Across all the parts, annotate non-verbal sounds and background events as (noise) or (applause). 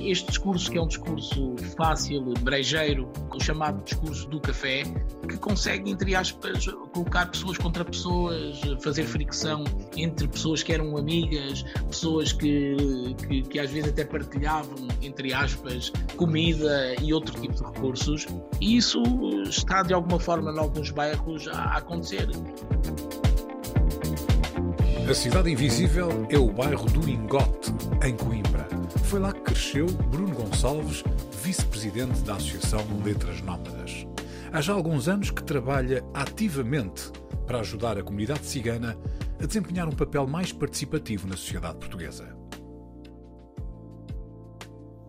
este discurso, que é um discurso fácil, brejeiro, o chamado discurso do café, que consegue, entre aspas, colocar pessoas contra pessoas, fazer fricção entre pessoas que eram amigas, pessoas que, que, que às vezes até partilhavam, entre aspas, comida e outro tipo de recursos. E isso está, de alguma forma, em alguns bairros a acontecer. A Cidade Invisível é o bairro do Ingote, em Coimbra. Foi lá que cresceu Bruno Gonçalves, vice-presidente da Associação Letras Nómadas. Há já alguns anos que trabalha ativamente para ajudar a comunidade cigana a desempenhar um papel mais participativo na sociedade portuguesa.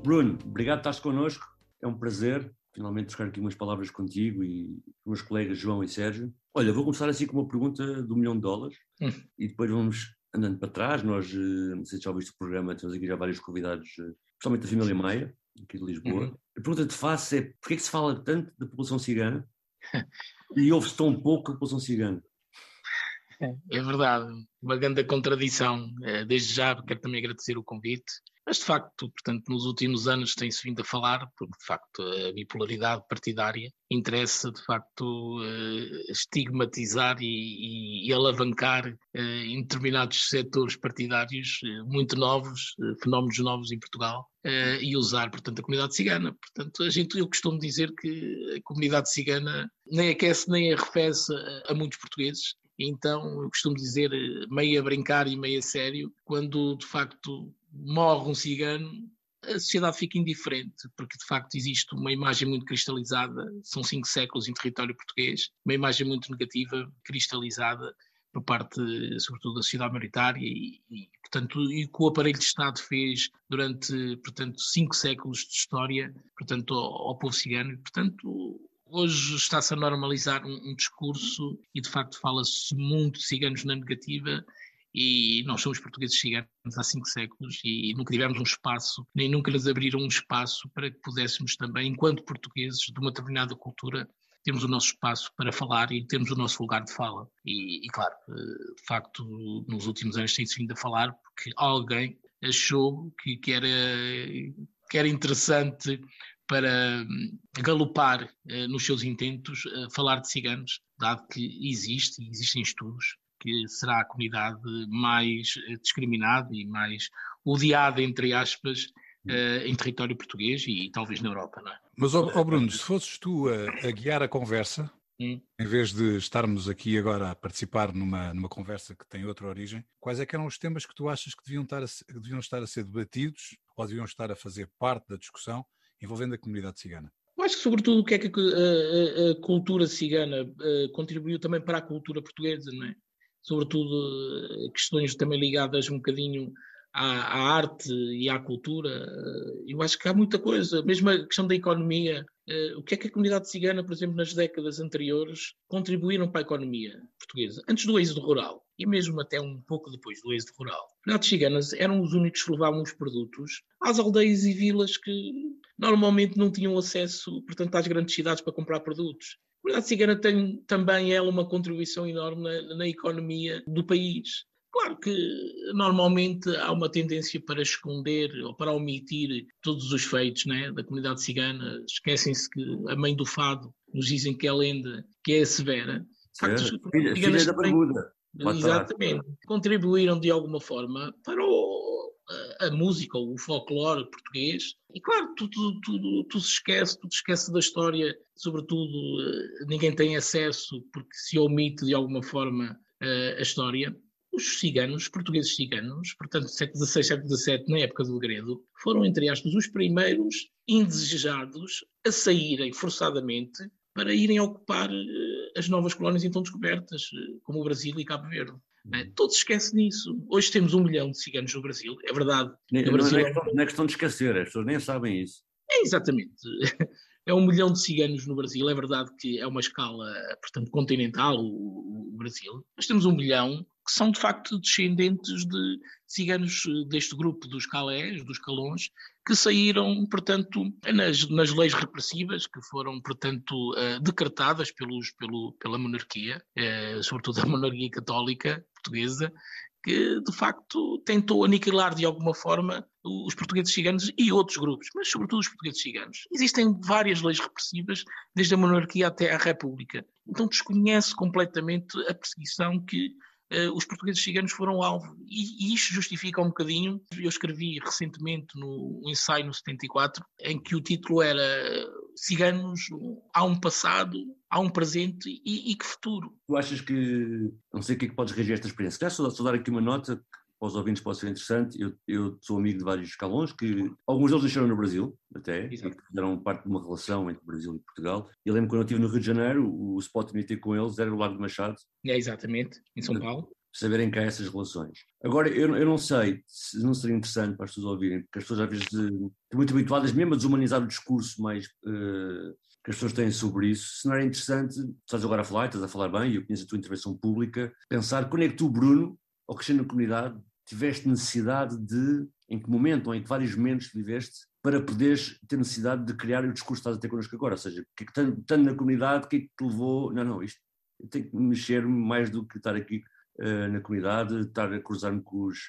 Bruno, obrigado por estás connosco. É um prazer finalmente trocar aqui umas palavras contigo e com meus colegas João e Sérgio. Olha, vou começar assim com uma pergunta do milhão de dólares hum. e depois vamos andando para trás. Nós, eh, não sei se já ouviste o programa, temos aqui já vários convidados, eh, principalmente da família Maia, aqui de Lisboa. Uhum. A pergunta que te faço é porquê é que se fala tanto da população cigana (laughs) e ouve-se tão pouco a população cigana? É verdade, uma grande contradição. Eh, desde já quero também agradecer o convite. Mas, de facto, portanto, nos últimos anos tem-se vindo a falar, porque, de facto, a bipolaridade partidária interessa, de facto, eh, estigmatizar e, e, e alavancar eh, em determinados setores partidários eh, muito novos, fenómenos novos em Portugal, e usar, portanto, a comunidade cigana. Portanto, a gente, eu costumo dizer que a comunidade cigana nem aquece nem arrefece a, muitos portugueses, então, eu costumo dizer, meio a brincar e meio a sério, quando de facto morre um cigano, a sociedade fica indiferente, porque de facto existe uma imagem muito cristalizada, são cinco séculos em território português, uma imagem muito negativa, cristalizada por parte, sobretudo, da sociedade maioritária e, e portanto, e que o aparelho de Estado fez durante, portanto, cinco séculos de história, portanto, ao, ao povo cigano. E, portanto, hoje está-se a normalizar um, um discurso e, de facto, fala-se muito de ciganos na negativa e nós somos portugueses ciganos há cinco séculos e nunca tivemos um espaço, nem nunca lhes abriram um espaço para que pudéssemos também, enquanto portugueses de uma determinada cultura, termos o nosso espaço para falar e termos o nosso lugar de fala. E, e claro, eh, de facto, nos últimos anos tem-se vindo a falar porque alguém achou que, que, era, que era interessante para hum, galopar eh, nos seus intentos eh, falar de ciganos, dado que existe, e existem estudos que será a comunidade mais eh, discriminada e mais odiada, entre aspas, uh, em território português e, e, talvez na Europa, não é? Mas, oh, oh Bruno, se fosses tu a, a guiar a conversa, hum. em vez de estarmos aqui agora a participar numa, numa conversa que tem outra origem, quais é que eram os temas que tu achas que deviam estar a, que deviam estar a ser debatidos ou deviam estar a fazer parte da discussão envolvendo a comunidade cigana? Eu acho que, sobretudo, o que é que a, a, a cultura cigana contribuiu também para a cultura portuguesa, não é? Sobretudo eh, questões também ligadas um bocadinho à, à, arte e à cultura. Eh, eu acho que há muita coisa, mesmo a questão da economia. Eh, o que é que a comunidade cigana, por exemplo, nas décadas anteriores, contribuíram para a economia portuguesa? Antes do êxodo rural e mesmo até um pouco depois do êxodo rural. Comunidades ciganas eram os únicos que levavam os produtos às aldeias e vilas que normalmente não tinham acesso, portanto, às grandes cidades para comprar produtos comunidade cigana tem também ela uma contribuição enorme na, na economia do país. Claro que normalmente há uma tendência para esconder ou para omitir todos os feitos né, da comunidade cigana. Esquecem-se que a mãe do fado nos dizem que é lenda, que é severa. Factos, filha, filha da bermuda. Exatamente. Contribuíram de alguma forma para o, a, música, o folclore português. E claro, tudo, tudo, tudo se esquece, tudo se esquece da história, sobretudo eh, ninguém tem acesso porque se omite de alguma forma eh, a história. Os ciganos, os portugueses ciganos, portanto, século XVI, século XVII, na época do Gredo, foram, entre aspas, os primeiros indesejados a saírem forçadamente para irem ocupar eh, as novas colónias então descobertas, como o Brasil e Cabo Verde. Né? Todos esquecem disso. Hoje temos um milhão de ciganos no Brasil, é verdade. Não, Brasil... não, é, não é questão de esquecer, as pessoas nem sabem isso. É, exatamente. (laughs) É um milhão de ciganos no Brasil. É verdade que é uma escala, portanto, continental o, o Brasil. Mas temos um milhão que são de facto descendentes de ciganos deste grupo dos calés, dos calões, que saíram, portanto, nas, nas leis repressivas que foram, portanto, uh, decretadas pelos, pelo, pela monarquia, sobretudo a monarquia católica portuguesa, que de facto tentou aniquilar de alguma forma os portugueses ciganos e outros grupos, mas sobretudo os portugueses ciganos. Existem várias leis repressivas, desde a monarquia até a república. Então desconhece completamente a perseguição que uh, os portugueses ciganos foram alvo. E, e, isto justifica um bocadinho. Eu escrevi recentemente no um ensaio no 74, em que o título era Ciganos, há um passado, há um presente e, e que futuro. Tu achas que, não sei o que é que podes reagir a esta experiência, quero só, só dar aqui uma nota para os ouvintes pode ser interessante. Eu, eu, sou amigo de vários escalões que alguns deles nasceram no Brasil, até, Exato. e que fizeram parte de uma relação entre Brasil e Portugal. Eu lembro quando eu estive no Rio de Janeiro, o spot de meeting com eles era o Lago de Machado. É, exatamente, em São Paulo. Saberem cá essas relações. Agora, eu, eu não sei se não seria interessante para as pessoas ouvirem, porque as pessoas às vezes estão muito habituadas mesmo a desumanizar o discurso mais uh, que as pessoas têm sobre isso. Se não era interessante, estás agora a falar, estás a falar bem, e eu conheço a tua intervenção pública, pensar quando é que tu, Bruno, ao crescer na comunidade, tiveste necessidade de, em que momento ou em que vários momentos viveste, para poderes ter necessidade de criar o discurso que estás a ter connosco agora? Ou seja, que, estando na comunidade, o que é que te levou? Não, não, isto tenho que mexer mais do que estar aqui uh, na comunidade, estar a cruzar-me com os,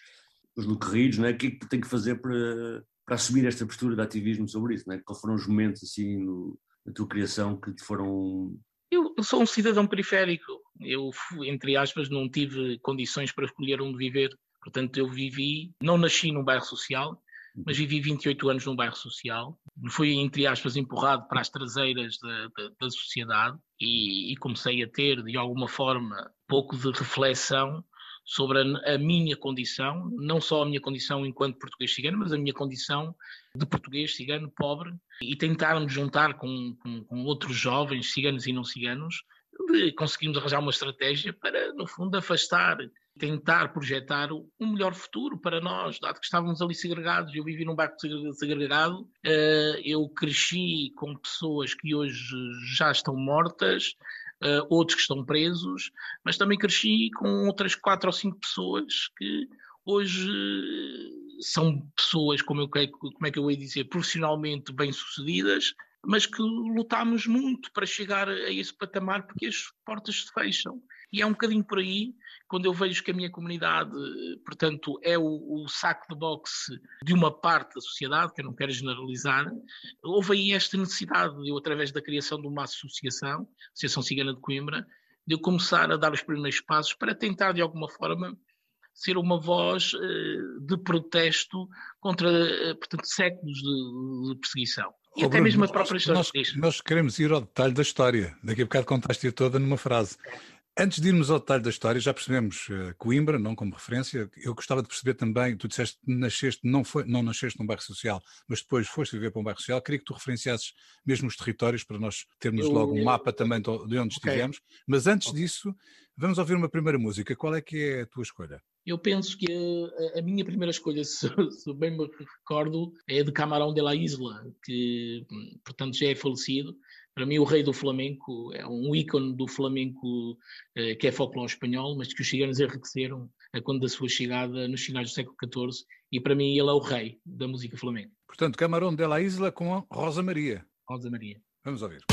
os locorridos, não é? O que é que tenho que fazer para, para assumir esta postura de ativismo sobre isso? Não é? Quais foram os momentos assim no, na tua criação que te foram eu, sou um cidadão periférico. Eu, entre aspas, não tive condições para escolher onde viver. Portanto, eu vivi, não nasci num bairro social, mas vivi 28 anos num bairro social. Fui, entre aspas, empurrado para as traseiras da, da, da sociedade e, e, comecei a ter, de alguma forma, pouco de reflexão sobre a, a, minha condição, não só a minha condição enquanto português cigano, mas a minha condição de português cigano pobre e tentar me juntar com, com, com outros jovens ciganos e não ciganos de conseguirmos arranjar uma estratégia para, no fundo, afastar tentar projetar um melhor futuro para nós, dado que estávamos ali segregados. Eu vivi num bairro segregado, eh, eu cresci com pessoas que hoje já estão mortas, eh, outros que estão presos, mas também cresci com outras quatro ou cinco pessoas que hoje são pessoas, como, eu, como é que eu ia dizer, profissionalmente bem-sucedidas, mas que lutámos muito para chegar a esse patamar porque as portas se fecham. E é um bocadinho por aí quando eu vejo que a minha comunidade, portanto, é o, o, saco de boxe de uma parte da sociedade, que eu não quero generalizar, houve aí esta necessidade de eu, através da criação de uma associação, Associação Cigana de Coimbra, de eu começar a dar os primeiros passos para tentar, de alguma forma, ser uma voz uh, de protesto contra, uh, portanto, séculos de, de perseguição. E oh, até Bruno, mesmo a própria história. Nós, nós, queremos ir ao detalhe da história. Daqui a bocado contaste-a toda numa frase. Antes de irmos ao detalhe da história, já percebemos uh, Coimbra, não como referência. Eu gostava de perceber também, tu disseste que nasceste, não, foi, não nasceste num bairro social, mas depois foste viver para um bairro social. Queria que tu referenciasses mesmo os territórios para nós termos eu, logo um mapa também de onde okay. estivemos. Mas antes okay. disso, vamos ouvir uma primeira música. Qual é que é a tua escolha? Eu penso que a, a minha primeira escolha, (laughs) se, se, bem me recordo, é de Camarão de la Isla, que, hum, portanto, já é falecido para mim, o rei do flamenco é um ícone do flamenco eh, que é folclore espanhol, mas que os ciganos enriqueceram a quando da sua chegada nos finais do século XIV, e para mim ele é o rei da música flamenca. Portanto, Camarão de la Isla com Rosa Maria. Rosa Maria. Vamos ouvir.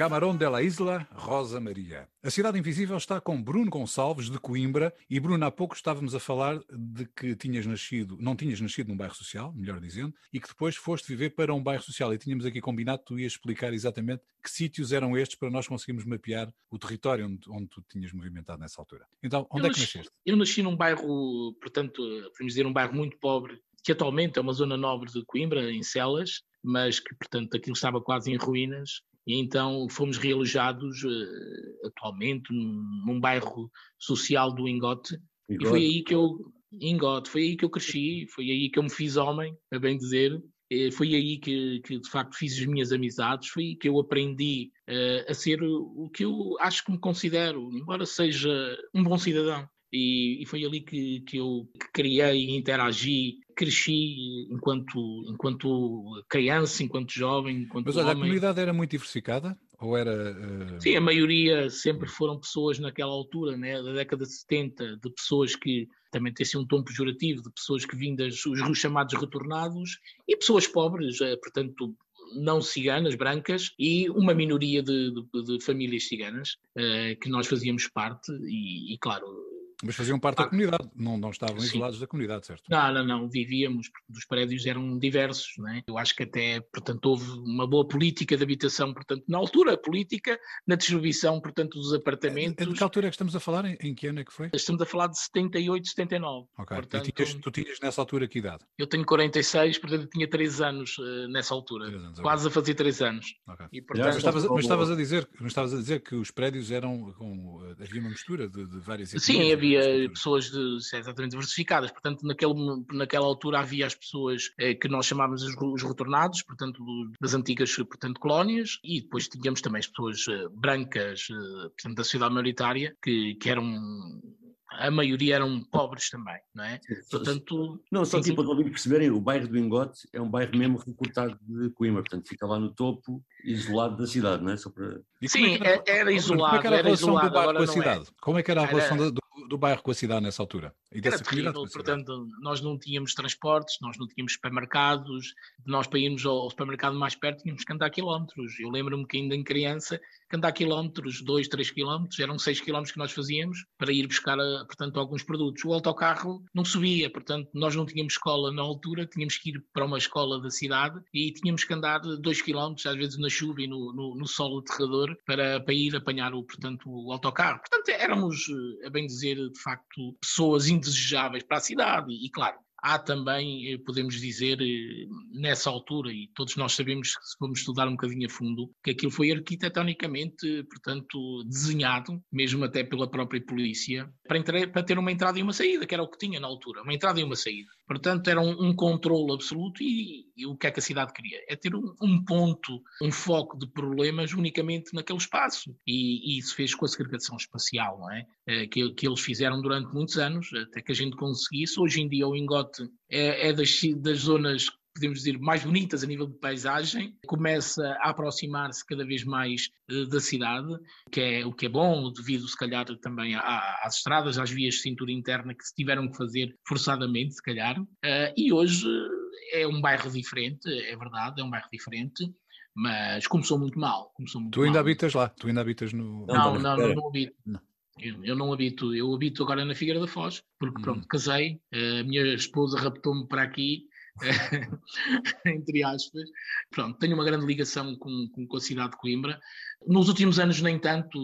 Camarão de la Isla, Rosa Maria. A Cidade Invisível está com Bruno Gonçalves, de Coimbra. E, Bruno, há pouco estávamos a falar de que tinhas nascido, não tinhas nascido num bairro social, melhor dizendo, e que depois foste viver para um bairro social. E tínhamos aqui combinado que tu ias explicar exatamente que sítios eram estes para nós conseguirmos mapear o território onde, onde tu tinhas movimentado nessa altura. Então, onde eu é que nasci, nasceste? Eu nasci num bairro, portanto, podemos dizer um bairro muito pobre, que atualmente é uma zona nobre de Coimbra, em Celas, mas que, portanto, aquilo estava quase em ruínas e então fomos realojados uh, atualmente num, num, bairro social do Ingote, e foi aí que eu Ingote, foi aí que eu cresci, foi aí que eu me fiz homem, a bem dizer, foi aí que, que, de facto fiz as minhas amizades, foi aí que eu aprendi uh, a ser o que eu acho que me considero, embora seja um bom cidadão. E, e foi ali que, que eu criei e interagi cresci enquanto, enquanto criança, enquanto jovem, enquanto Mas olha, homem. a comunidade era muito diversificada? Ou era... Uh... Sim, a maioria sempre foram pessoas naquela altura, né, da década de 70, de pessoas que também tem sido um tom pejorativo, de pessoas que vindas, os chamados retornados, e pessoas pobres, eh, portanto, não ciganas, brancas, e uma minoria de, de, de famílias ciganas, uh, que nós fazíamos parte, e, e claro, mas faziam parte ah, da comunidade, não, não estavam sim. isolados da comunidade, certo? Não, não, não, vivíamos, os prédios eram diversos, né? Eu acho que até, portanto, houve uma boa política de habitação, portanto, na altura, política, na distribuição, portanto, dos apartamentos. De que altura é que estamos a falar? Em, em que ano é que foi? Estamos a falar de 78, 79. Ok, portanto, e tinhas, tu tinhas nessa altura que idade? Eu tenho 46, portanto, tinha 3 anos uh, nessa altura, anos, quase a fazer 3 anos. Okay. E, portanto, mas, estavas, mas, estavas, a dizer, mas estavas a dizer que os prédios eram, com, havia uma mistura de, de várias Sim, havia havia pessoas de, exatamente diversificadas, portanto, naquele, naquela altura havia as pessoas eh, que nós chamávamos os, os retornados, portanto, das antigas portanto, colónias, e depois tínhamos também as pessoas eh, brancas, eh, portanto, da sociedade maioritária, que, que eram a maioria eram pobres também, não é? Portanto, não, só assim, para os ouvintes perceberem, o bairro do Ingote é um bairro mesmo recortado de Coimbra, portanto fica lá no topo, isolado da cidade, não é? Só para... Sim, é era, era, isolado. Como é que era a relação do bairro com a é. cidade? É. Como é que era a relação era... do, do, bairro com a cidade nessa altura? E era terrível, portanto, nós não tínhamos transportes, nós não tínhamos supermercados, nós para irmos ao supermercado mais perto tínhamos que andar quilómetros. Eu lembro-me que ainda em criança que andar quilómetros, 2, 3 quilómetros, eram 6 quilómetros que nós fazíamos para ir buscar, eh, portanto, alguns produtos. O autocarro não subia, portanto, nós não tínhamos escola na altura, tínhamos que ir para uma escola da cidade e tínhamos que andar 2 quilómetros, às vezes na chuva e no, no, no solo aterrador, para, para ir apanhar o, portanto, o autocarro. Portanto, éramos, eh, a bem dizer, de facto, pessoas indesejáveis para a cidade e, claro, há também, eh, podemos dizer, eh, nessa altura, e todos nós sabemos que se formos estudar um bocadinho a fundo, que aquilo foi arquitetonicamente, portanto, desenhado, mesmo até pela própria polícia, para ter uma entrada e uma saída, que era o que tinha na altura, uma entrada e uma saída. Portanto, era um, um controle absoluto e, e, o que é que a cidade queria? É ter um, um ponto, um foco de problemas unicamente naquele espaço. E, e, isso fez com a segregação espacial, não é? é que, que, eles fizeram durante muitos anos, até que a gente conseguisse. Hoje em dia o Ingote é, é das, das zonas podemos dizer, mais bonitas a nível de paisagem, começa a aproximar-se cada vez mais uh, da cidade, que é o que é bom, devido se calhar também à, às estradas, às vias de cintura interna que se tiveram que fazer forçadamente, se calhar, uh, e hoje é um bairro diferente, é verdade, é um bairro diferente, mas começou muito mal. Começou muito tu ainda mal. habitas lá? Tu ainda habitas no. Não, não, não, não habito. Não. Eu, eu, não habito, eu habito agora na Figueira da Foz, porque hum. pronto, casei, a minha esposa raptou-me para aqui (laughs) entre aspas. Pronto, tenho uma grande ligação com, com, a cidade de Coimbra. Nos últimos anos, nem tanto,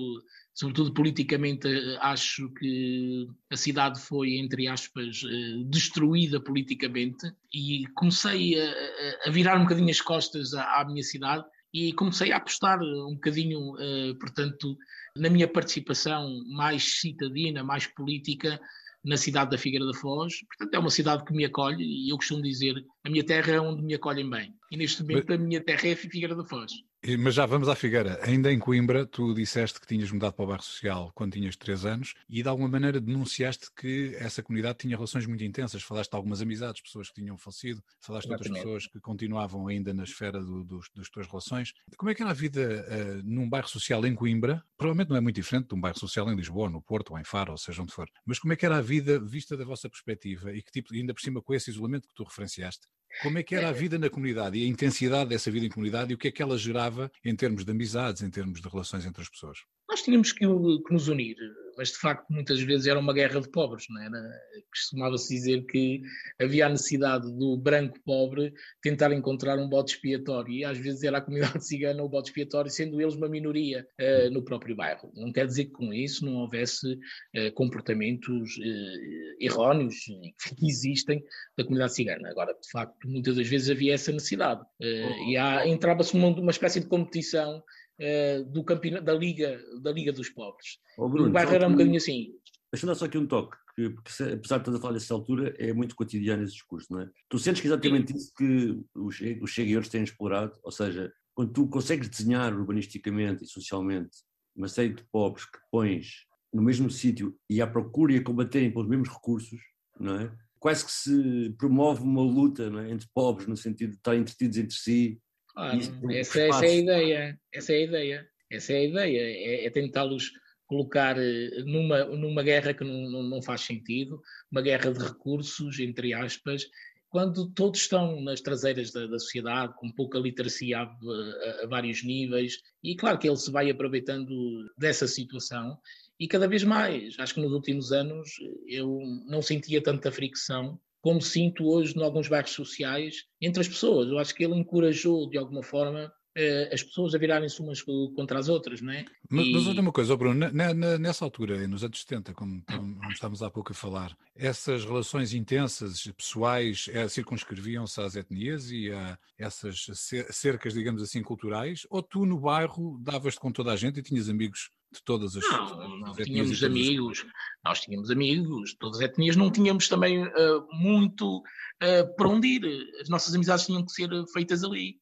sobretudo politicamente, acho que a cidade foi, entre aspas, eh, destruída politicamente e comecei a, a virar um bocadinho as costas à, à, minha cidade e comecei a apostar um bocadinho, uh, portanto, na minha participação mais citadina, mais política, na cidade da Figueira da Foz. Portanto, é uma cidade que me acolhe e eu costumo dizer a minha terra é onde me acolhem bem. E neste momento a minha terra é a Figueira da Foz. Mas já vamos à Figueira. Ainda em Coimbra, tu disseste que tinhas mudado para o bairro social quando tinhas 3 anos e de alguma maneira denunciaste que essa comunidade tinha relações muito intensas. Falaste de algumas amizades, pessoas que tinham falecido, falaste de outras pessoas que continuavam ainda na esfera do, do, das tuas relações. Como é que era a vida uh, num bairro social em Coimbra? Provavelmente não é muito diferente de um bairro social em Lisboa, no Porto ou em Faro, ou seja onde for. Mas como é que era a vida vista da vossa perspectiva e que tipo, ainda por cima com esse isolamento que tu referenciaste, como é que era a vida na comunidade e a intensidade dessa vida em comunidade e o que é que ela gerava em termos de amizades, em termos de relações entre as pessoas? Nós tínhamos que, que nos unir mas de facto muitas vezes era uma guerra de pobres, não era? Costumava-se dizer que havia a necessidade do branco pobre tentar encontrar um bote expiatório e às vezes era a comunidade (laughs) cigana o bote expiatório, sendo eles uma minoria uh, no próprio bairro. Não quer dizer que com isso não houvesse uh, comportamentos uh, erróneos que existem da comunidade cigana. Agora, de facto, muitas das vezes havia essa necessidade oh. e entrava-se numa, uma espécie de competição uh, do campeonato, da Liga, da Liga dos Pobres. Oh, Bruno, o bairro era um bocadinho assim. Deixa-me dar só aqui um toque, que, porque apesar de estar a falar dessa altura, é muito cotidiano esse discurso, não é? Tu sentes que exatamente Sim. isso que os, os seguidores têm explorado, ou seja, quando tu consegues desenhar urbanisticamente e socialmente uma série de pobres que pões no mesmo sítio e à procura e a combaterem pelos mesmos recursos, não é? Quase que se promove uma luta é? entre pobres, no sentido de estarem entretidos entre si, Claro, essa, essa, é a ideia, essa é a ideia, essa é a ideia, é, é tentá-los colocar eh, numa, numa guerra que não, não, não, faz sentido, uma guerra de recursos, entre aspas, quando todos estão nas traseiras da, da sociedade, com pouca literacia a, a, a, vários níveis, e claro que ele se vai aproveitando dessa situação, e cada vez mais, acho que nos últimos anos eu não sentia tanta fricção como sinto hoje em alguns bairros sociais entre as pessoas. Eu acho que ele encorajou, de alguma forma, eh, as pessoas a virarem-se umas contra as outras, não é? Mas, e... mas olha uma coisa, Bruno, nessa altura, nos anos 70, como, como estávamos há pouco a falar, essas relações intensas, pessoais, é, circunscreviam-se às etnias e a essas cercas, digamos assim, culturais, ou tu no bairro davas-te com toda a gente e tinhas amigos de todas as Não, não tínhamos amigos, as... nós tínhamos amigos, todas as etnias, não tínhamos também uh, muito uh, para onde ir. As nossas amizades tinham que ser feitas ali.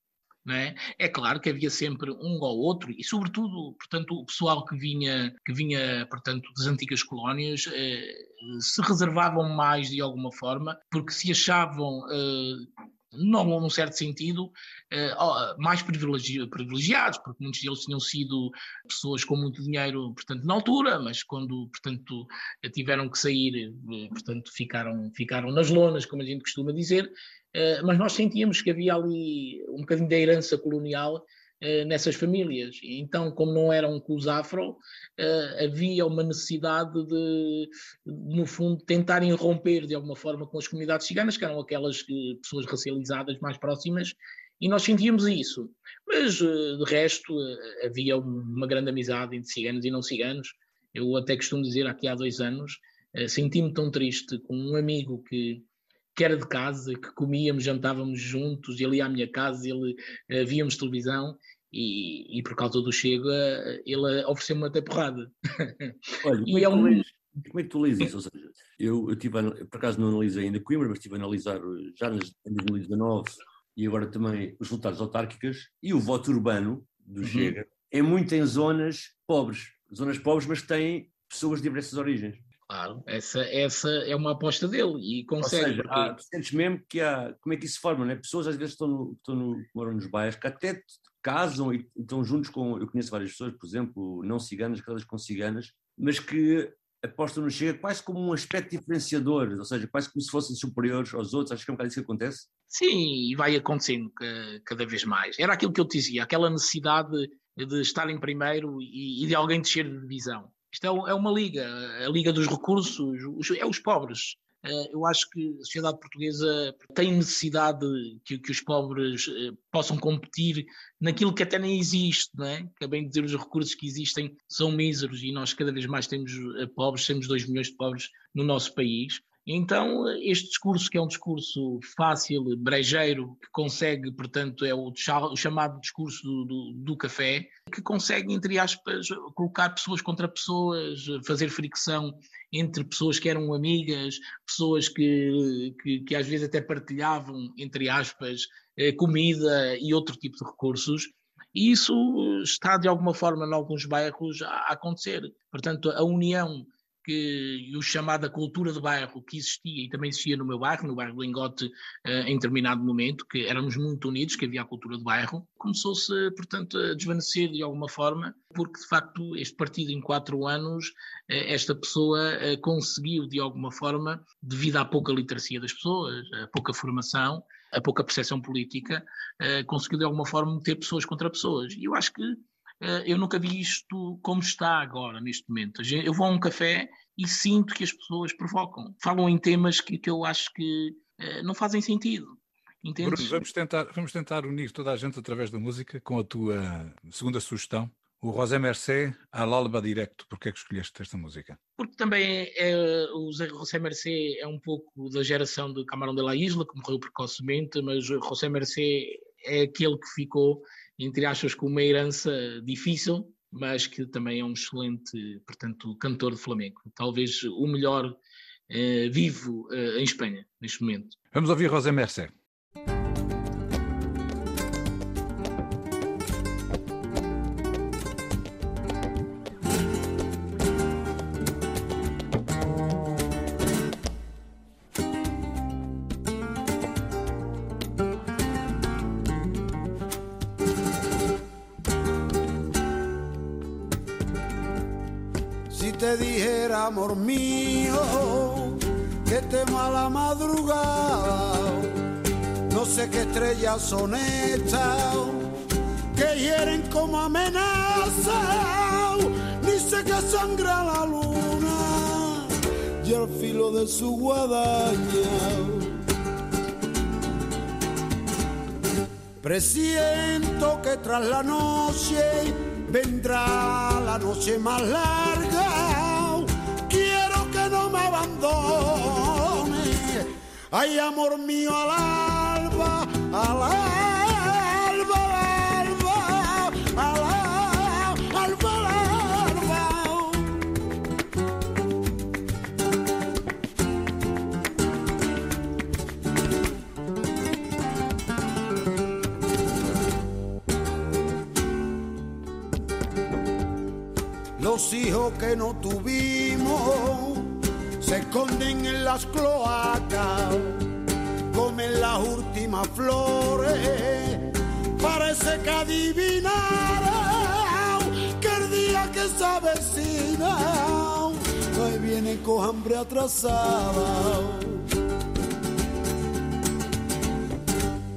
É? é? claro que havia sempre um ou outro e sobretudo, portanto, o pessoal que vinha, que vinha, portanto, das antigas colónias eh, se reservavam mais de alguma forma porque se achavam eh, não num certo sentido, uh, mais privilegi privilegiados, porque muitos deles tinham sido pessoas com muito dinheiro, portanto, na altura, mas quando, portanto, tiveram que sair, uh, portanto, ficaram, ficaram nas lonas, como a gente costuma dizer, uh, mas nós sentíamos que havia ali um bocadinho da herança colonial eh, nessas famílias. Então, como não eram com afro, eh, havia uma necessidade de, no fundo, tentarem romper de alguma forma com as comunidades ciganas, que eram aquelas que, pessoas racializadas mais próximas, e nós sentíamos isso. Mas, eh, de resto, havia uma grande amizade entre ciganos e não ciganos. Eu até costumo dizer, aqui há dois anos, senti-me tão triste com um amigo que que era de casa, que comíamos, jantávamos juntos, ele ia à minha casa, ele uh, víamos televisão e, e, por causa do Chega ele ofereceu-me até porrada. Olha, (laughs) e é, é um... como é que tu lês isso? Ou seja, eu, eu tive, por acaso não analisei ainda Coimbra, mas estive a analisar já em 2019 e agora também os resultados autárquicas e o voto urbano do uhum. Chega é muito em zonas pobres, zonas pobres, mas têm pessoas de diversas origens. Claro, essa, essa é uma aposta dele e consegue. Ou seja, há, sentes mesmo que há. Como é que isso se forma, né? Pessoas às vezes estão no, estão no, moram nos bairros que até casam e estão juntos com. Eu conheço várias pessoas, por exemplo, não ciganas, casadas com ciganas, mas que apostam no Chega quase como um aspecto diferenciador, ou seja, quase como se fossem superiores aos outros. Acho que é um bocado isso que acontece. Sim, e vai acontecendo cada vez mais. Era aquilo que eu te dizia, aquela necessidade de estar em primeiro e, de alguém descer de divisão. Isto é, é uma liga, a liga dos recursos, é os pobres. Eh, eu acho que a sociedade portuguesa tem necessidade que, que os pobres eh, possam competir naquilo que até nem existe, não é? Acabei de dizer, os recursos que existem são míseros e nós cada vez mais temos eh, pobres, temos 2 milhões de pobres no nosso país. Então, este discurso, que é um discurso fácil, brejeiro, que consegue, portanto, é o, chamado discurso do, do, do, café, que consegue, entre aspas, colocar pessoas contra pessoas, fazer fricção entre pessoas que eram amigas, pessoas que, que, que às vezes até partilhavam, entre aspas, eh, comida e outro tipo de recursos. E isso está, de alguma forma, em alguns bairros a acontecer. Portanto, a união que o chamada cultura de bairro que existia e também existia no meu bairro, no bairro do Lingote, eh, em determinado momento, que éramos muito unidos, que havia a cultura de bairro, começou-se, portanto, a desvanecer de alguma forma, porque de facto este partido em quatro anos, eh, esta pessoa eh, conseguiu de alguma forma, devido à pouca literacia das pessoas, à pouca formação, a pouca percepção política, conseguiu de alguma forma meter pessoas contra pessoas. E eu acho que eu nunca vi isto como está agora, neste momento. Eu vou a um café e sinto que as pessoas provocam. Falam em temas que, que eu acho que uh, não fazem sentido. Entendes? Bruno, vamos tentar, vamos tentar unir toda a gente através da música com a tua segunda sugestão. O José Mercé, Alba Directo. Porquê é que escolheste esta música? Porque também é, é, o José Mercé é um pouco da geração de Camarão de la Isla, que morreu precocemente, mas o José Mercé é aquele que ficou entre aspas, com uma herança difícil, mas que também é um excelente, portanto, cantor de flamenco. Talvez o melhor eh, vivo eh, em Espanha, neste momento. Vamos ouvir José Mercé. amor mío, que temo a la madrugada. No sé qué estrellas son estas que hieren como amenaza, ni sé que sangra la luna y al filo de su guadaña. Presiento que tras la noche vendrá la noche más larga Ay, amor mío, al alba, al alba, al alba, al alba, al alba. Los hijos que no tuvimos se esconden en las cloacas, comen las últimas flores, parece que adivinaron que el día que se avecina, hoy viene con hambre atrasada.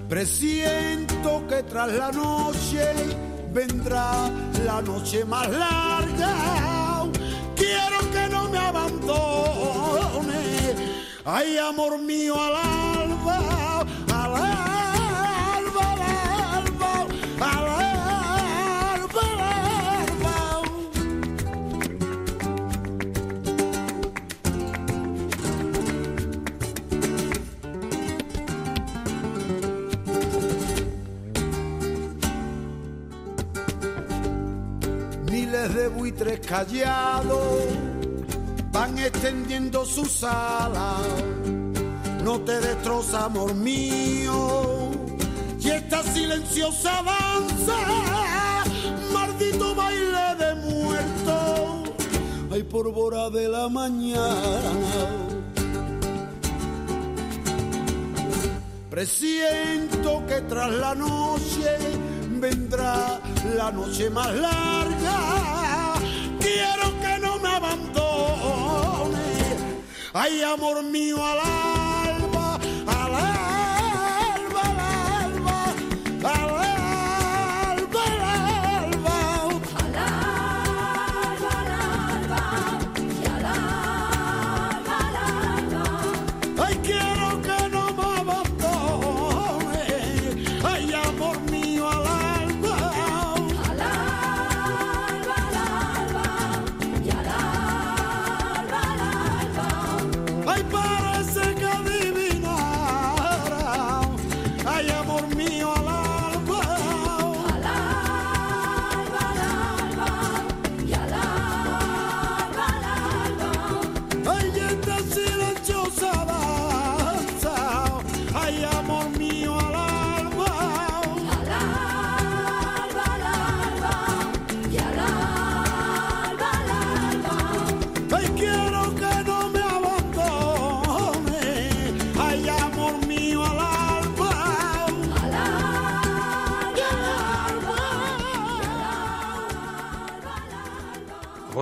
Presiento que tras la noche vendrá la noche más larga. Quiero que no me abandone Ay, amor mío, al alba, al alba, al alba, al alba, al alba. Miles de buitres callados extendiendo sus alas. No te destroza, amor mío, y esta silenciosa danza, maldito baile de muerto, hay por hora de la mañana. Presiento que tras la noche vendrá la noche más larga. Quiero Ay, amor mío, al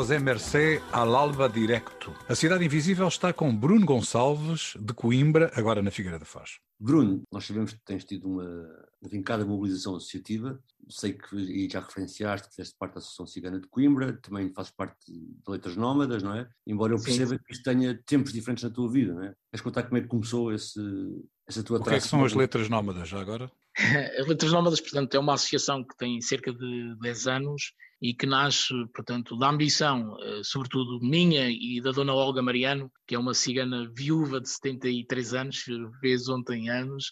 José Mercé al Alba Directo. A Cidade Invisível está com Bruno Gonçalves, de Coimbra, agora na Figueira da Foz. Bruno, nós sabemos que tens tido uma, vincada mobilização associativa. Sei que, e já referenciaste, que fizeste parte da Associação Cigana de Coimbra, também fazes parte de Letras Nómadas, não é? Embora eu perceba Sim. que isto tenha tempos diferentes na tua vida, não é? Queres contar como é que começou esse, essa tua O que é que são as Letras Nómadas, já agora? (laughs) As Letras Nómadas, portanto, é uma associação que tem cerca de 10 anos e que nasce, portanto, da ambição, eh, sobretudo minha e da dona Olga Mariano, que é uma cigana viúva de 73 anos, fez ontem anos,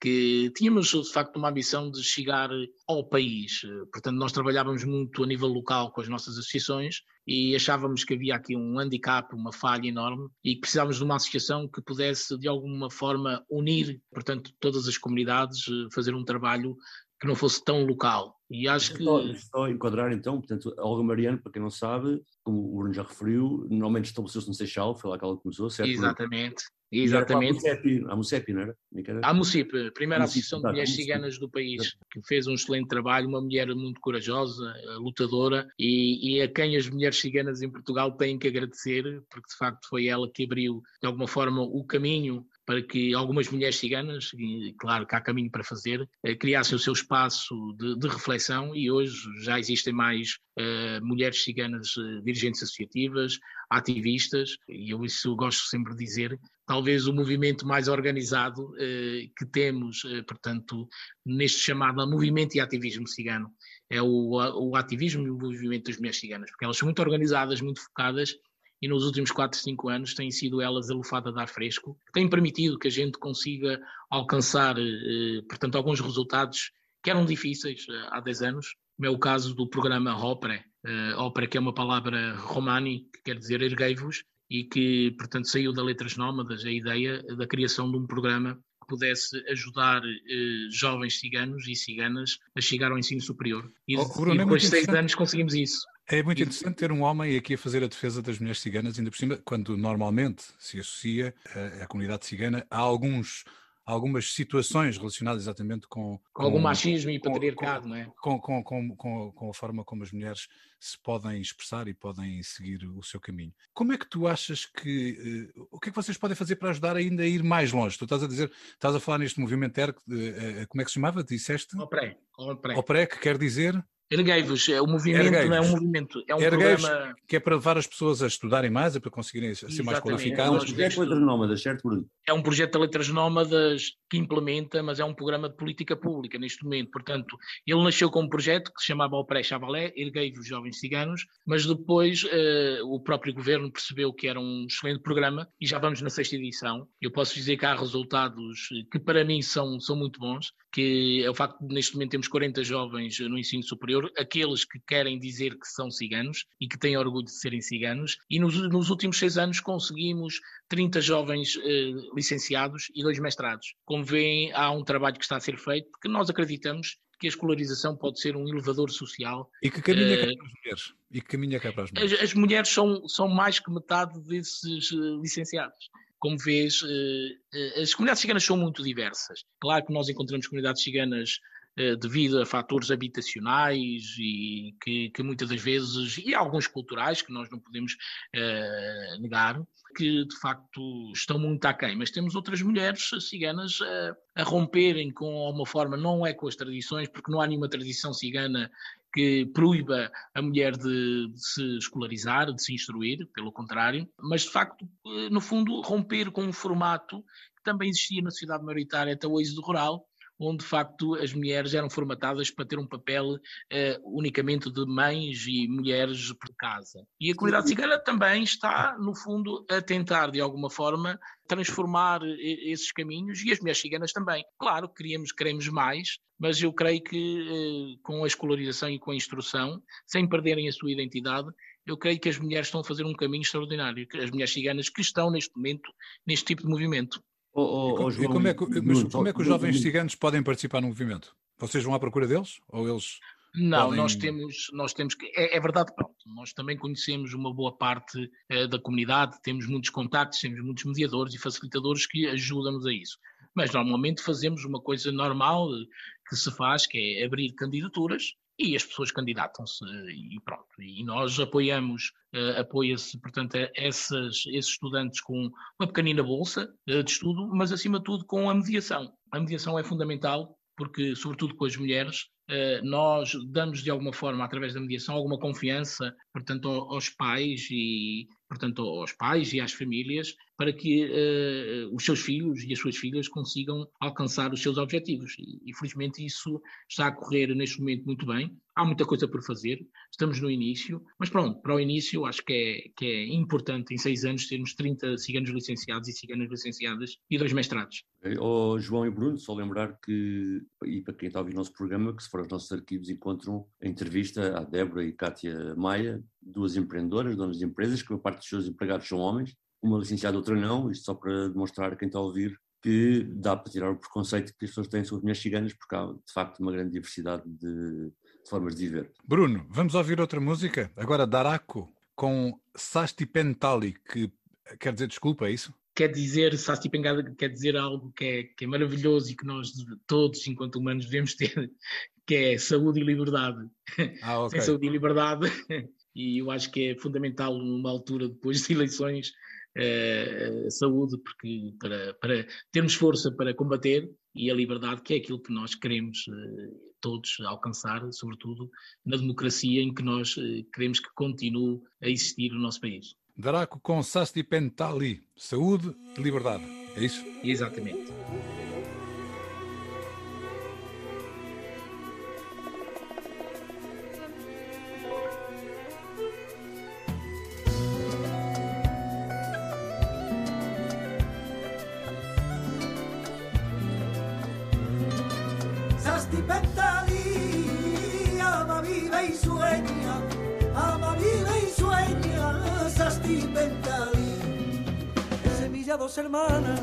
que tínhamos de facto uma ambição de chegar ao país. Portanto, nós trabalhávamos muito a nível local com as nossas associações e achávamos que havia aqui um handicap, uma falha enorme e que precisávamos de uma associação que pudesse de alguma forma unir, portanto, todas as comunidades, fazer um trabalho que não fosse tão local. E acho que. Só, só enquadrar então, portanto, a Olga Mariano, para quem não sabe, como o Bruno já referiu, normalmente estabeleceu-se no Seixal, foi lá que ela começou, certo? Exatamente. Exatamente. A Mucep, não era? A Mucep, a primeira associação de mulheres ciganas do país, que fez um excelente trabalho, uma mulher muito corajosa, eh, lutadora, e, e, a quem as mulheres ciganas em Portugal têm que agradecer, porque de facto foi ela que abriu, de alguma forma, o caminho para que algumas mulheres ciganas, e claro que há caminho para fazer, eh, criassem o seu espaço de, de reflexão e hoje já existem mais uh, mulheres ciganas uh, dirigentes associativas, ativistas, e eu isso gosto sempre de dizer, talvez o movimento mais organizado uh, que temos, portanto, neste chamado movimento e ativismo cigano, é o, o ativismo e o movimento das mulheres ciganas, porque elas são muito organizadas, muito focadas e nos últimos 4, 5 anos têm sido elas a lufada de ar fresco, que têm permitido que a gente consiga alcançar, eh, portanto, alguns resultados que eram difíceis eh, há 10 anos, como é o caso do programa Opera, eh, Opera que é uma palavra romani, que quer dizer erguei-vos, e que, portanto, saiu da Letras Nómadas a ideia da criação de um programa que pudesse ajudar eh, jovens ciganos e ciganas a chegar ao ensino superior. E, oh, Bruno, e é depois de seis anos conseguimos isso. É muito interessante ter um homem aqui a fazer a defesa das mulheres ciganas, ainda por cima, quando normalmente se associa a, a comunidade cigana a alguns algumas situações relacionadas exatamente com... Com, algum machismo e patriarcado, com, não é? Com, com, com, com, a forma como as mulheres se podem expressar e podem seguir o seu caminho. Como é que tu achas que... Uh, o que é que vocês podem fazer para ajudar ainda a ir mais longe? Tu estás a dizer, estás a falar neste movimento ERC, uh, uh, como é que se chamava? Disseste? OPRE. OPRE. OPRE, que quer dizer... Erguei-vos, é o movimento, não é um movimento, é um programa... que é para levar as pessoas a estudarem mais, é para conseguirem ser Exatamente. mais qualificadas. É um projeto de letras nómadas, certo, Bruno? É um projeto de letras nómadas que implementa, mas é um programa de política pública neste momento. Portanto, ele nasceu como um projeto que se chamava o Pré-Chavalé, Erguei-vos Jovens Ciganos, mas depois uh, o próprio governo percebeu que era um excelente programa e já vamos na sexta edição. Eu posso dizer que há resultados que para mim são, são muito bons, que é o facto de neste momento temos 40 jovens no ensino superior, aqueles que querem dizer que são ciganos e que têm orgulho de serem ciganos, e nos, nos últimos seis anos conseguimos 30 jovens eh, licenciados e dois mestrados. Como veem, há um trabalho que está a ser feito, porque nós acreditamos que a escolarização pode ser um elevador social. E que caminha uh, cá para as mulheres? E que caminha cá para as mulheres? As, as mulheres são, são mais que metade desses uh, licenciados como vês, eh, eh, as comunidades ciganas são muito diversas. Claro que nós encontramos comunidades ciganas eh, devido a fatores habitacionais e que, que, muitas das vezes, e alguns culturais que nós não podemos uh, negar, que de facto estão muito aquém. Mas temos outras mulheres ciganas a romperem com uma forma, não é com as tradições, porque não há nenhuma tradição cigana que proíba a mulher de, de, se escolarizar, de se instruir, pelo contrário, mas de facto, eh, no fundo, romper com um formato que também existia na sociedade maioritária até o êxodo rural, onde de facto as mulheres eram formatadas para ter um papel uh, unicamente de mães e mulheres por casa. E a comunidade cigana também está, no fundo, a tentar de alguma forma transformar esses caminhos e as mulheres ciganas também. Claro, queríamos, queremos mais, mas eu creio que uh, com a escolarização e com a instrução, sem perderem a sua identidade, eu creio que as mulheres estão a fazer um caminho extraordinário, as mulheres ciganas que estão neste momento neste tipo de movimento. Oh, oh, oh, João, e como é que, mas como é que os jovens ciganos podem participar no movimento? Vocês vão à procura deles? Ou eles. Não, podem... nós temos, nós temos que. É, é, verdade, pronto. Nós também conhecemos uma boa parte eh, da comunidade, temos muitos contactos, temos muitos mediadores e facilitadores que ajudam-nos a isso. Mas normalmente fazemos uma coisa normal que se faz, que é abrir candidaturas e as pessoas candidatam-se e pronto. E nós apoiamos, uh, apoia-se, portanto, essas, esses estudantes com uma pequenina bolsa uh, de estudo, mas acima de tudo com a mediação. A mediação é fundamental porque, sobretudo com as mulheres, nós damos de alguma forma, através da mediação, alguma confiança, portanto, aos pais e, portanto, aos pais e às famílias, para que uh, os seus filhos e as suas filhas consigam alcançar os seus objetivos. E, e, felizmente, isso está a correr neste momento muito bem. Há muita coisa por fazer, estamos no início, mas pronto, para o início acho que é, que é importante em seis anos termos 30 ciganos licenciados e ciganas licenciadas e dois mestrados. Oh, João e Bruno, só lembrar que, e para quem está a ouvir o nosso programa, que se for aos nossos arquivos encontram a entrevista à Débora e Kátia Maia, duas empreendedoras, donas de empresas, que a parte dos seus empregados são homens, uma licenciada, outra não, isto só para demonstrar a quem está a ouvir que dá para tirar o preconceito que as pessoas têm sobre as mulheres ciganas, porque há de facto uma grande diversidade de, de formas de viver. Bruno, vamos ouvir outra música? Agora Daraco, com Sasti Pentali, que quer dizer desculpa, é isso? Quer dizer, Sasti Pentali quer dizer algo que é, que é maravilhoso e que nós todos, enquanto humanos, devemos ter, que é saúde e liberdade. Ah, okay. Sem saúde e liberdade e eu acho que é fundamental numa altura depois de eleições uh, saúde, porque para, para termos força para combater e a liberdade, que é aquilo que nós queremos uh, todos alcançar, sobretudo na democracia em que nós uh, queremos que continue a existir no nosso país. Daraco com Sasti Pentali, saúde e liberdade, é isso? Exatamente. Dos hermanas,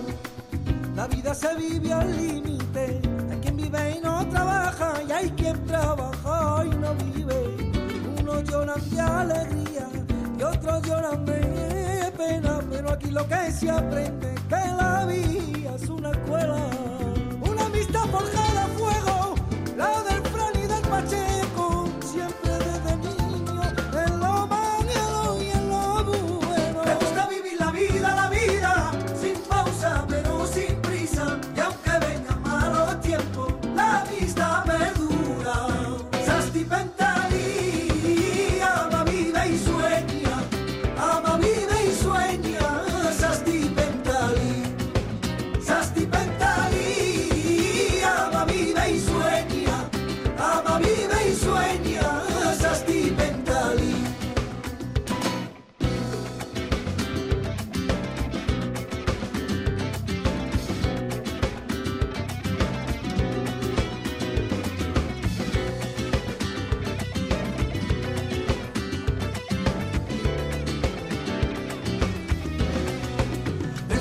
la vida se vive al límite. Hay quien vive y no trabaja, y hay quien trabaja y no vive. Unos lloran de alegría y otros lloran de pena, pero aquí lo que se aprende que la vida es una escuela. Una amistad forjada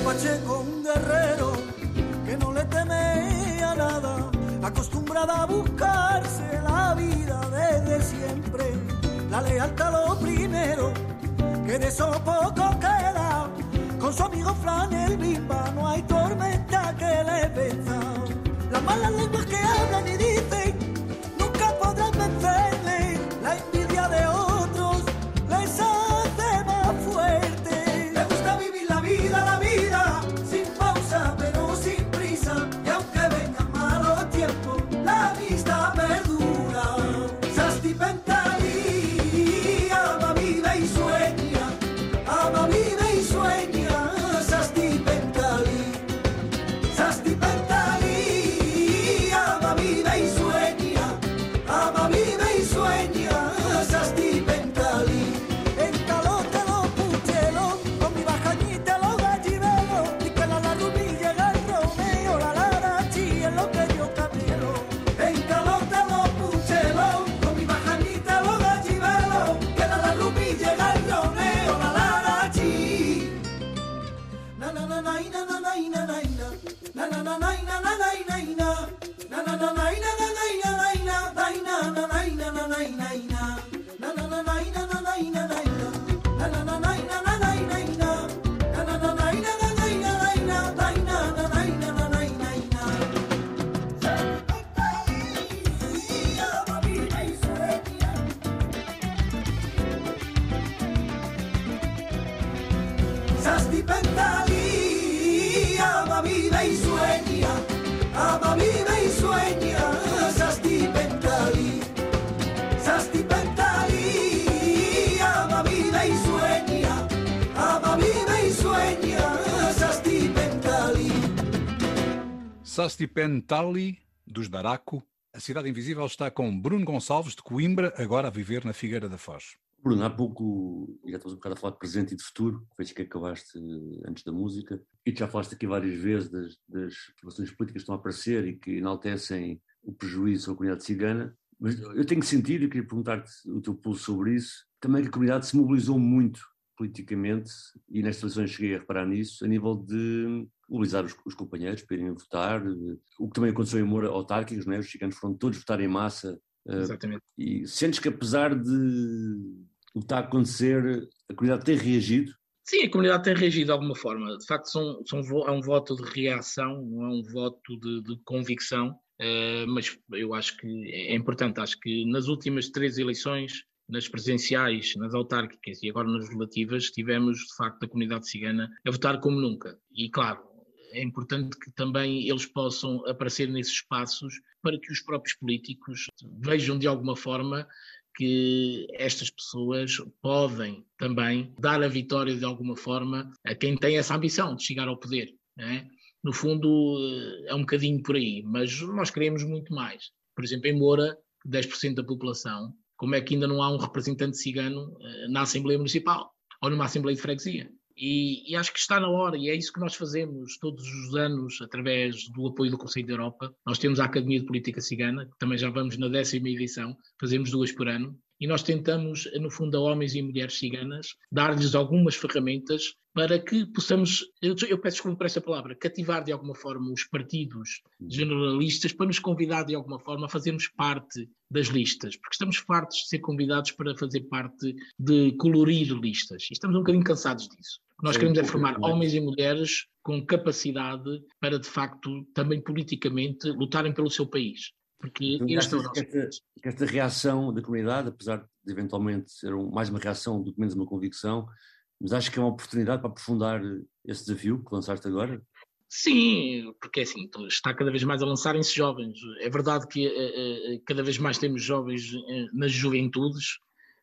Pacheco, un guerrero que no le teme a nada, acostumbrada a buscarse la vida desde siempre. La lealtad lo primero, que de eso poco queda. Con su amigo Fran el Bimba no hay tormenta que le venza. Las malas lenguas que hablan y dicen Sastipen Tali, dos Daraco. A Cidade Invisível está com Bruno Gonçalves, de Coimbra, agora a viver na Figueira da Foz. Bruno, há pouco, já estamos um bocado a falar de presente e de futuro, fez que acabaste antes da música, e já falaste aqui várias vezes das, das políticas que estão a aparecer e que enaltecem o prejuízo à comunidade cigana, mas eu tenho sentido, e queria perguntar-te o teu pulso sobre isso, também que a comunidade se mobilizou muito politicamente, e nestas eleições cheguei a reparar nisso, a nível de mobilizar os, os companheiros para irem votar, o que também aconteceu em Moura autárquicos, não é? os chicanos foram todos votar em massa. Eh, Exatamente. E sentes que apesar de o que está a acontecer, a comunidade tem reagido? Sim, a comunidade tem reagido de alguma forma. De facto, são, são, é um voto de reação, não é um voto de, de convicção, uh, mas eu acho que é importante. Acho que nas últimas três eleições nas presidenciais, nas autárquicas e agora nas legislativas, tivemos de facto a comunidade cigana a votar como nunca. E claro, é importante que também eles possam aparecer nesses espaços para que os próprios políticos vejam de alguma forma que estas pessoas podem também dar a vitória de alguma forma a quem tem essa ambição de chegar ao poder. É? No fundo, é um bocadinho por aí, mas nós queremos muito mais. Por exemplo, em Moura, 10% da população como é que ainda não há um representante cigano uh, na Assembleia Municipal ou numa Assembleia de Freguesia. E, e, acho que está na hora, e é isso que nós fazemos todos os anos, através do apoio do Conselho da Europa. Nós temos a Academia de Política Cigana, que também já vamos na décima edição, fazemos duas por ano, e nós tentamos, no fundo, a homens e mulheres ciganas, dar-lhes algumas ferramentas para que possamos, eu, eu peço desculpa por essa palavra, cativar de alguma forma os partidos generalistas para nos convidar de alguma forma a fazermos parte das listas, porque estamos fartos de ser convidados para fazer parte de colorir listas e estamos um bocadinho cansados disso. Nós queremos é formar homens e mulheres com capacidade para, de facto, também politicamente lutarem pelo seu país. Porque então, este é o nosso que esta, que esta reação da comunidade, apesar de eventualmente ser mais uma reação do que menos uma convicção, mas acho que é uma oportunidade para aprofundar esse desafio que lançaste agora? Sim, porque é assim, está cada vez mais a lançarem-se jovens. É verdade que uh, uh, cada vez mais temos jovens uh, nas juventudes.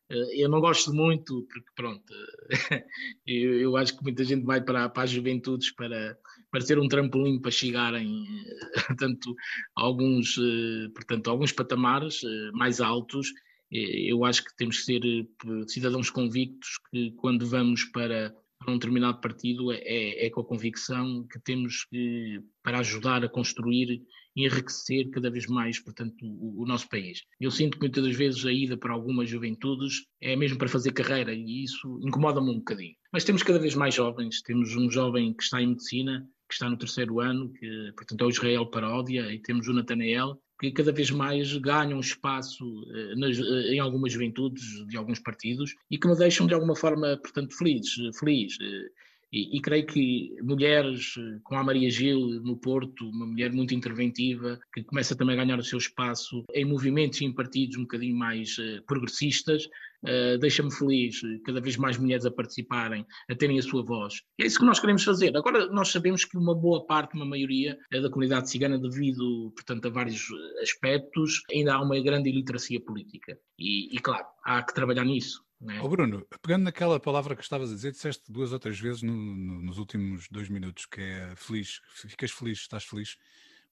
Eu não gosto muito, porque pronto, (laughs) eu, acho que muita gente vai para, para as juventudes para, para ser um trampolim para chegarem (laughs) tanto alguns, portanto, alguns patamares mais altos. Eu acho que temos que ser eh, cidadãos convictos que quando vamos para, para um determinado partido é, é, é com a convicção que temos que, para ajudar a construir e enriquecer cada vez mais, portanto, o, o, nosso país. Eu sinto que muitas das vezes a ida para algumas juventudes é mesmo para fazer carreira e isso incomoda-me um bocadinho. Mas temos cada vez mais jovens, temos um jovem que está em medicina, que está no terceiro ano, que portanto é o Israel Paródia, e temos o Natanael, que cada vez mais ganham espaço eh, nas, eh, em algumas juventudes de alguns partidos e que me deixam de alguma forma, portanto, feliz. feliz. Eh, e, e, creio que mulheres como a Maria Gil no Porto, uma mulher muito interventiva, que começa também a ganhar o seu espaço em movimentos e em partidos um bocadinho mais progressistas, uh, deixa-me feliz cada vez mais mulheres a participarem, a terem a sua voz. É isso que nós queremos fazer. Agora, nós sabemos que uma boa parte, uma maioria é da comunidade cigana, devido, portanto, a vários aspectos, ainda há uma grande iliteracia política. E, e claro, há que trabalhar nisso. É? Oh Bruno, pegando naquela palavra que estavas a dizer, disseste duas ou três vezes no, no, nos últimos dois minutos, que é feliz, ficas feliz, estás feliz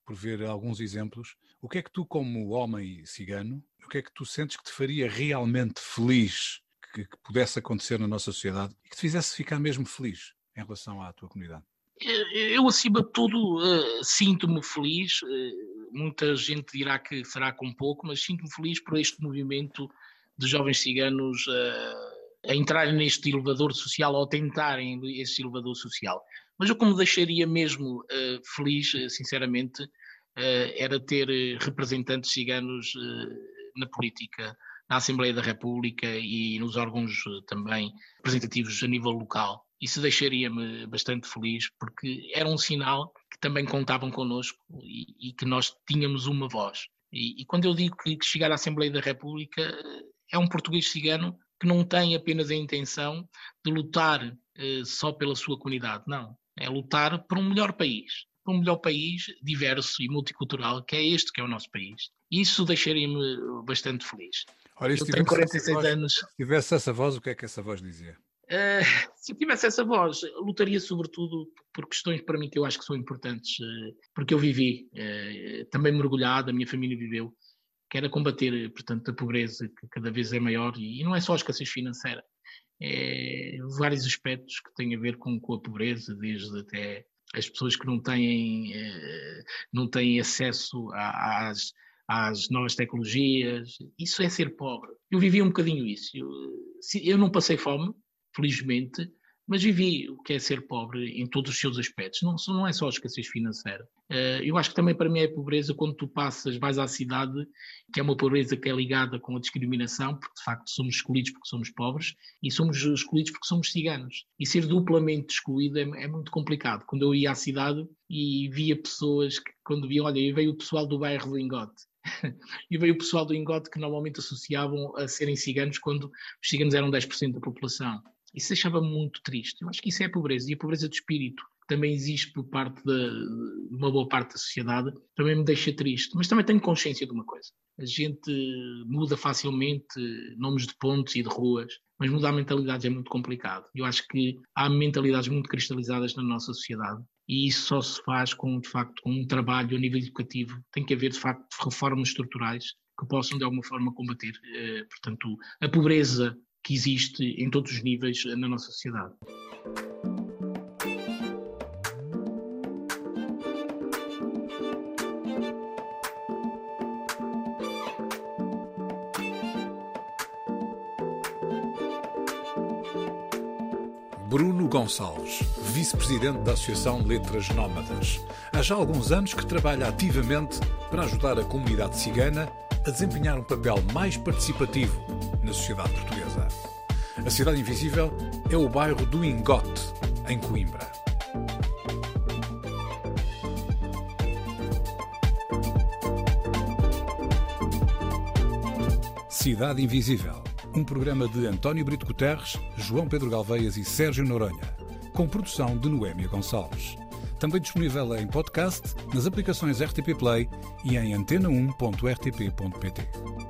por ver alguns exemplos. O que é que tu, como homem cigano, o que é que tu sentes que te faria realmente feliz que, que pudesse acontecer na nossa sociedade e que te fizesse ficar mesmo feliz em relação à tua comunidade? Eu, acima de tudo, uh, sinto-me feliz. Uh, muita gente dirá que será com pouco, mas sinto-me feliz por este movimento de jovens ciganos uh, a entrarem neste elevador social ou tentarem esse elevador social. Mas o que me deixaria mesmo feliz, sinceramente, era ter representantes ciganos na política, na Assembleia da República e nos órgãos também representativos a nível local. Isso deixaria-me bastante feliz, porque era um sinal que também contavam connosco e, e que nós tínhamos uma voz. E, e, quando eu digo que, que chegar à Assembleia da República é um português cigano que não tem apenas a intenção de lutar eh, só pela sua comunidade, não é lutar por um melhor país, por um melhor país diverso e multicultural, que é este que é o nosso país. Isso deixaria-me bastante feliz. Olha, Eu tenho 46 voz, anos. Se tivesse essa voz, o que é que essa voz dizia? Uh, se eu tivesse essa voz, lutaria sobretudo por questões para mim que eu acho que são importantes, uh, porque eu vivi, uh, também mergulhado, a minha família viveu, que era combater, portanto, a pobreza que cada vez é maior, e, não é só a escassez financeira, é vários aspectos que têm a ver com, com a pobreza, desde até as pessoas que não têm, não têm acesso às, às novas tecnologias, isso é ser pobre. Eu vivi um bocadinho isso. Eu, eu não passei fome, felizmente, mas vivi o que é ser pobre em todos os seus aspectos. Não, não é só a escassez financeira. Uh, eu acho que também para mim é pobreza quando tu passas, vais à cidade, que é uma pobreza que é ligada com a discriminação, porque de facto somos excluídos porque somos pobres e somos excluídos porque somos ciganos. E ser duplamente excluído é, é muito complicado. Quando eu ia à cidade e via pessoas que, quando via, olha, veio o pessoal do bairro do Ingote, (laughs) e veio o pessoal do Ingote que normalmente associavam a serem ciganos quando os ciganos eram 10% da população. Isso deixava-me muito triste. Eu acho que isso é a pobreza. E a pobreza de espírito, também existe por parte de, uma boa parte da sociedade, também me deixa triste. Mas também tenho consciência de uma coisa. A gente muda facilmente nomes de pontos e de ruas, mas mudar mentalidades é muito complicado. Eu acho que há mentalidades muito cristalizadas na nossa sociedade e isso só se faz com, de facto, um trabalho a nível educativo. Tem que haver, de facto, reformas estruturais que possam, de alguma forma, combater, eh, portanto, a pobreza que existe em todos os níveis na nossa sociedade. Gonçalves, vice-presidente da Associação Letras Nómadas. Há já alguns anos que trabalha ativamente para ajudar a comunidade cigana a desempenhar um papel mais participativo na sociedade portuguesa. A Cidade Invisível é o bairro do Ingote, em Coimbra. Cidade Invisível, um programa de António Brito Guterres, João Pedro Galveias e Sérgio Noronha, com produção de Noémia Gonçalves também disponível em podcast, nas aplicações RTP Play e em antena1.rtp.pt.